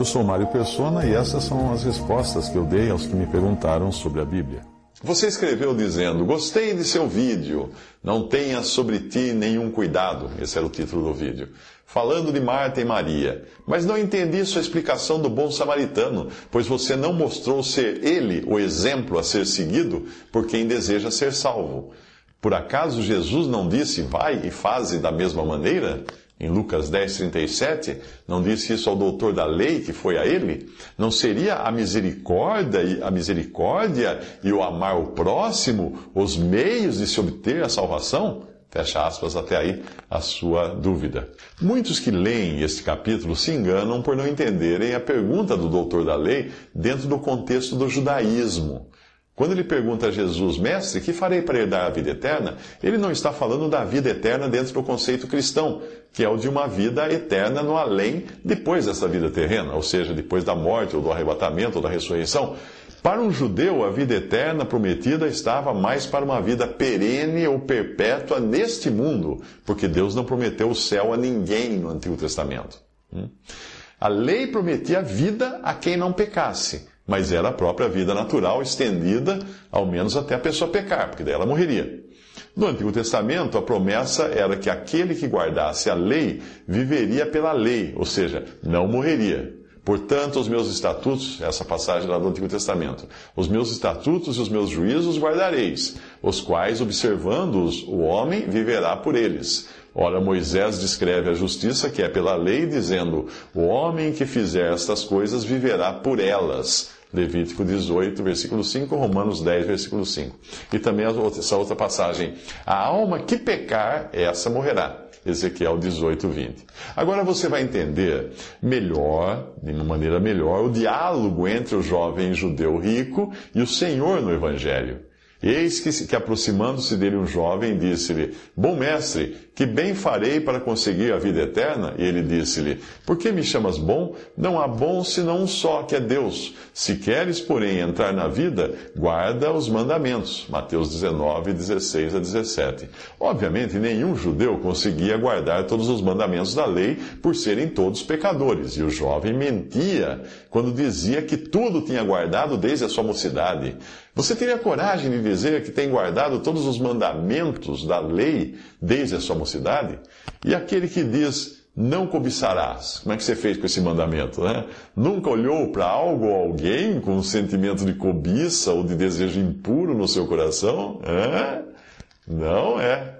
Eu sou Mário Persona e essas são as respostas que eu dei aos que me perguntaram sobre a Bíblia. Você escreveu dizendo: Gostei de seu vídeo, não tenha sobre ti nenhum cuidado. Esse era o título do vídeo. Falando de Marta e Maria. Mas não entendi sua explicação do bom samaritano, pois você não mostrou ser ele o exemplo a ser seguido por quem deseja ser salvo. Por acaso Jesus não disse: Vai e faze da mesma maneira? Em Lucas 10, 37, não disse isso ao doutor da lei que foi a ele? Não seria a misericórdia, a misericórdia e o amar o próximo os meios de se obter a salvação? Fecha aspas até aí a sua dúvida. Muitos que leem este capítulo se enganam por não entenderem a pergunta do doutor da lei dentro do contexto do judaísmo. Quando ele pergunta a Jesus, mestre, que farei para herdar a vida eterna? Ele não está falando da vida eterna dentro do conceito cristão, que é o de uma vida eterna no além, depois dessa vida terrena, ou seja, depois da morte, ou do arrebatamento, ou da ressurreição. Para um judeu, a vida eterna prometida estava mais para uma vida perene ou perpétua neste mundo, porque Deus não prometeu o céu a ninguém no Antigo Testamento. Hum? A lei prometia vida a quem não pecasse mas era a própria vida natural estendida, ao menos até a pessoa pecar, porque daí ela morreria. No Antigo Testamento, a promessa era que aquele que guardasse a lei viveria pela lei, ou seja, não morreria. Portanto, os meus estatutos, essa passagem lá do Antigo Testamento, os meus estatutos e os meus juízos guardareis, os quais, observando-os, o homem viverá por eles. Ora, Moisés descreve a justiça que é pela lei, dizendo: O homem que fizer estas coisas viverá por elas. Levítico 18, versículo 5, Romanos 10, versículo 5. E também essa outra passagem. A alma que pecar, essa morrerá. Ezequiel 18, 20. Agora você vai entender melhor, de uma maneira melhor, o diálogo entre o jovem judeu rico e o Senhor no Evangelho. Eis que, que aproximando-se dele um jovem, disse-lhe: Bom mestre, que bem farei para conseguir a vida eterna? E ele disse-lhe: Por que me chamas bom? Não há bom senão um só, que é Deus. Se queres, porém, entrar na vida, guarda os mandamentos. Mateus 19, 16 a 17. Obviamente, nenhum judeu conseguia guardar todos os mandamentos da lei por serem todos pecadores. E o jovem mentia quando dizia que tudo tinha guardado desde a sua mocidade. Você teria coragem de dizer que tem guardado todos os mandamentos da lei desde a sua mocidade? E aquele que diz, não cobiçarás. Como é que você fez com esse mandamento? Né? Nunca olhou para algo ou alguém com um sentimento de cobiça ou de desejo impuro no seu coração? É? Não é.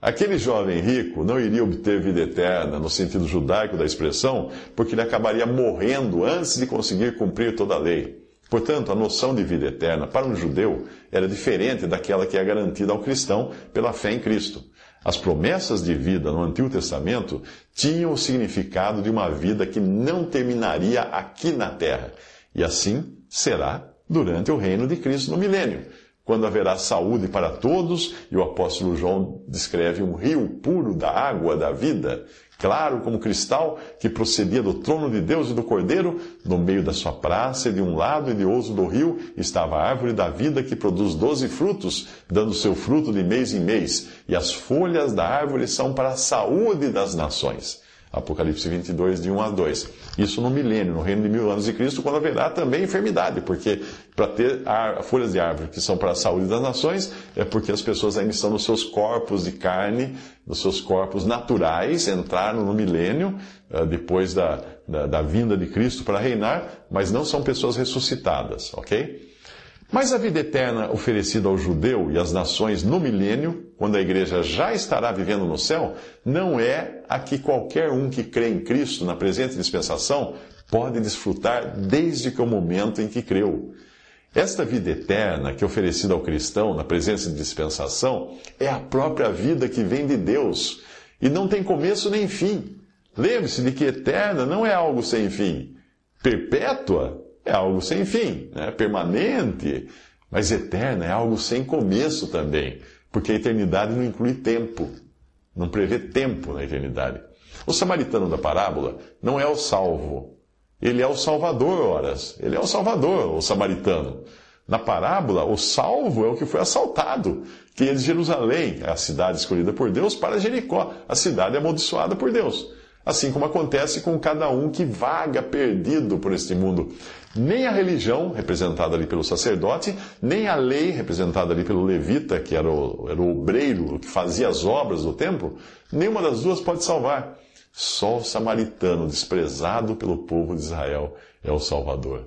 Aquele jovem rico não iria obter vida eterna, no sentido judaico da expressão, porque ele acabaria morrendo antes de conseguir cumprir toda a lei. Portanto, a noção de vida eterna para um judeu era diferente daquela que é garantida ao cristão pela fé em Cristo. As promessas de vida no Antigo Testamento tinham o significado de uma vida que não terminaria aqui na terra. E assim será durante o reino de Cristo no milênio, quando haverá saúde para todos, e o apóstolo João descreve um rio puro da água da vida, claro como cristal, que procedia do trono de Deus e do Cordeiro, no meio da sua praça, de um lado e de outro do rio, estava a árvore da vida que produz doze frutos, dando seu fruto de mês em mês, e as folhas da árvore são para a saúde das nações. Apocalipse 22, de 1 a 2. Isso no milênio, no reino de mil anos de Cristo, quando haverá também enfermidade, porque para ter folhas de árvore que são para a saúde das nações, é porque as pessoas ainda estão nos seus corpos de carne, nos seus corpos naturais, entraram no milênio, eh, depois da, da, da vinda de Cristo para reinar, mas não são pessoas ressuscitadas, ok? Mas a vida eterna oferecida ao judeu e às nações no milênio, quando a igreja já estará vivendo no céu, não é a que qualquer um que crê em Cristo na presente dispensação pode desfrutar desde que o momento em que creu. Esta vida eterna que é oferecida ao cristão na presença de dispensação é a própria vida que vem de Deus e não tem começo nem fim. Lembre-se de que eterna não é algo sem fim. Perpétua é algo sem fim, né? permanente. Mas eterna é algo sem começo também, porque a eternidade não inclui tempo. Não prevê tempo na eternidade. O samaritano da parábola não é o salvo. Ele é o salvador, horas. Ele é o salvador, o samaritano. Na parábola, o salvo é o que foi assaltado, que é de Jerusalém, a cidade escolhida por Deus, para Jericó, a cidade amaldiçoada por Deus. Assim como acontece com cada um que vaga perdido por este mundo. Nem a religião, representada ali pelo sacerdote, nem a lei, representada ali pelo levita, que era o, era o obreiro que fazia as obras do templo, nenhuma das duas pode salvar. Só o samaritano, desprezado pelo povo de Israel, é o Salvador.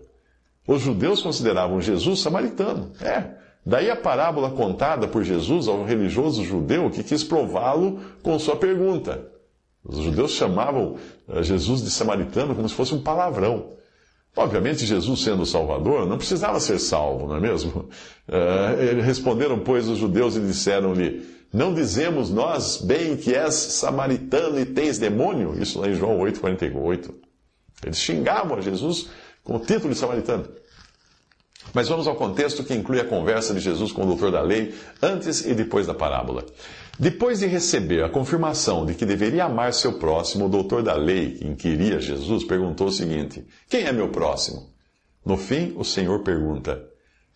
Os judeus consideravam Jesus samaritano. É. Daí a parábola contada por Jesus ao religioso judeu que quis prová-lo com sua pergunta. Os judeus chamavam eh, Jesus de samaritano como se fosse um palavrão. Obviamente, Jesus, sendo o Salvador, não precisava ser salvo, não é mesmo? Uh, responderam, pois, os judeus e disseram-lhe: Não dizemos nós bem que és samaritano e tens demônio? Isso lá em João 8,48. Eles xingavam a Jesus com o título de samaritano. Mas vamos ao contexto que inclui a conversa de Jesus com o doutor da lei antes e depois da parábola. Depois de receber a confirmação de que deveria amar seu próximo, o doutor da lei, que inquiria Jesus, perguntou o seguinte: Quem é meu próximo? No fim, o Senhor pergunta: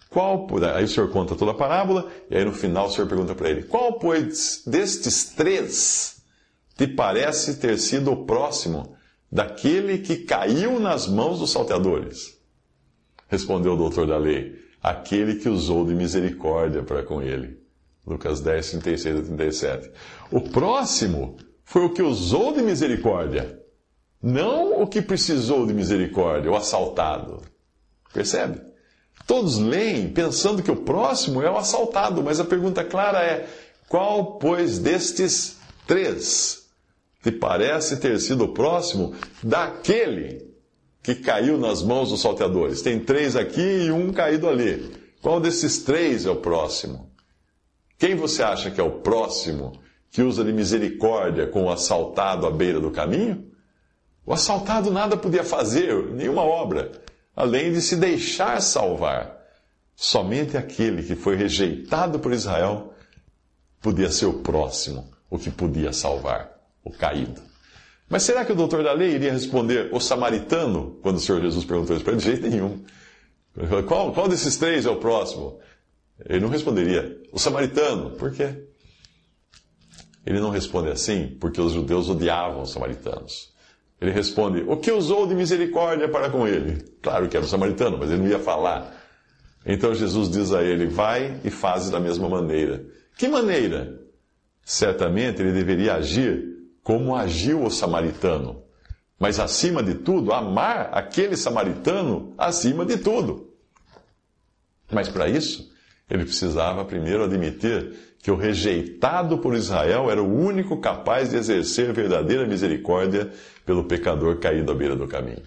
Qual, aí o Senhor conta toda a parábola, e aí no final o Senhor pergunta para ele: Qual, pois, destes três te parece ter sido o próximo daquele que caiu nas mãos dos salteadores? Respondeu o doutor da lei: Aquele que usou de misericórdia para com ele. Lucas 10, 36 a 37. O próximo foi o que usou de misericórdia, não o que precisou de misericórdia, o assaltado. Percebe? Todos leem pensando que o próximo é o assaltado, mas a pergunta clara é: qual, pois, destes três te parece ter sido o próximo daquele que caiu nas mãos dos salteadores. Tem três aqui e um caído ali. Qual desses três é o próximo? Quem você acha que é o próximo que usa de misericórdia com o assaltado à beira do caminho? O assaltado nada podia fazer, nenhuma obra, além de se deixar salvar. Somente aquele que foi rejeitado por Israel podia ser o próximo, o que podia salvar, o caído. Mas será que o doutor da lei iria responder o samaritano quando o Senhor Jesus perguntou isso para ele? De jeito nenhum. Qual, qual desses três é o próximo? Ele não responderia o samaritano. Por quê? Ele não responde assim porque os judeus odiavam os samaritanos. Ele responde: O que usou de misericórdia para com ele? Claro que era o samaritano, mas ele não ia falar. Então Jesus diz a ele: Vai e faz da mesma maneira. Que maneira? Certamente ele deveria agir como agiu o samaritano. Mas, acima de tudo, amar aquele samaritano acima de tudo. Mas, para isso, ele precisava primeiro admitir que o rejeitado por Israel era o único capaz de exercer verdadeira misericórdia pelo pecador caído à beira do caminho.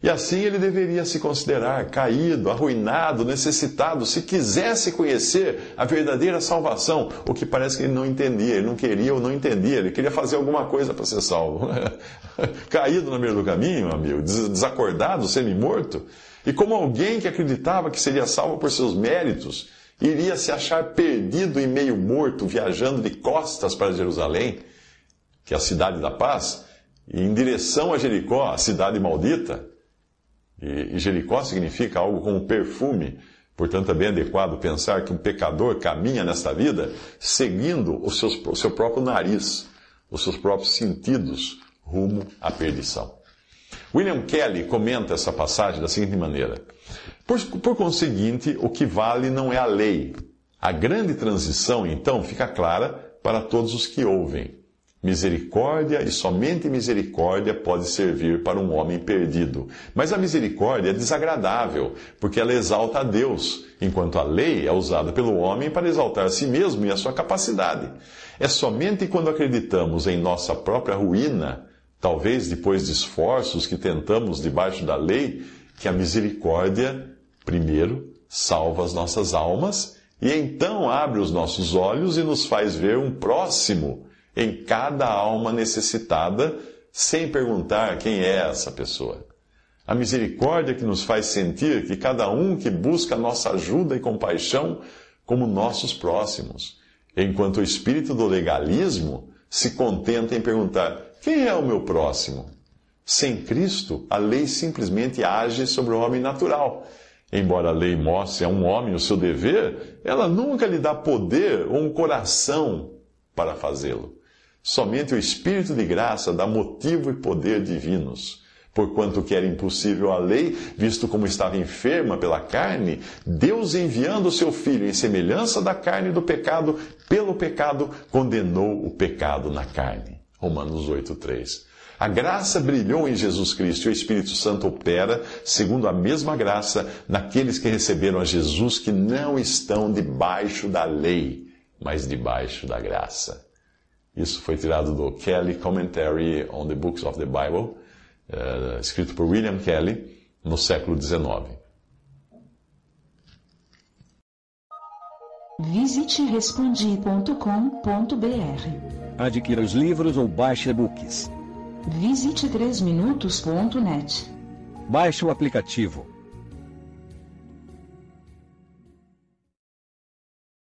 E assim ele deveria se considerar caído, arruinado, necessitado, se quisesse conhecer a verdadeira salvação, o que parece que ele não entendia, ele não queria ou não entendia, ele queria fazer alguma coisa para ser salvo. caído no meio do caminho, amigo, desacordado, semi-morto, e como alguém que acreditava que seria salvo por seus méritos, iria se achar perdido e meio morto, viajando de costas para Jerusalém, que é a cidade da paz, e em direção a Jericó, a cidade maldita, e, Jericó significa algo como perfume. Portanto, é bem adequado pensar que um pecador caminha nesta vida seguindo o, seus, o seu próprio nariz, os seus próprios sentidos, rumo à perdição. William Kelly comenta essa passagem da seguinte maneira: por, por conseguinte, o que vale não é a lei. A grande transição, então, fica clara para todos os que ouvem. Misericórdia e somente misericórdia pode servir para um homem perdido. Mas a misericórdia é desagradável, porque ela exalta a Deus, enquanto a lei é usada pelo homem para exaltar a si mesmo e a sua capacidade. É somente quando acreditamos em nossa própria ruína, talvez depois de esforços que tentamos debaixo da lei, que a misericórdia, primeiro, salva as nossas almas e então abre os nossos olhos e nos faz ver um próximo em cada alma necessitada, sem perguntar quem é essa pessoa. A misericórdia que nos faz sentir que cada um que busca nossa ajuda e compaixão como nossos próximos, enquanto o espírito do legalismo se contenta em perguntar: quem é o meu próximo? Sem Cristo, a lei simplesmente age sobre o homem natural. Embora a lei mostre a um homem o seu dever, ela nunca lhe dá poder ou um coração para fazê-lo. Somente o Espírito de graça dá motivo e poder divinos. Porquanto que era impossível a lei, visto como estava enferma pela carne, Deus enviando o seu Filho em semelhança da carne do pecado, pelo pecado, condenou o pecado na carne. Romanos 8, 3. A graça brilhou em Jesus Cristo e o Espírito Santo opera, segundo a mesma graça, naqueles que receberam a Jesus que não estão debaixo da lei, mas debaixo da graça. Isso foi tirado do Kelly Commentary on the Books of the Bible, uh, escrito por William Kelly, no século XIX. Visite respondi.com.br. Adquira os livros ou baixe e-books. Visite 3minutos.net. Baixe o aplicativo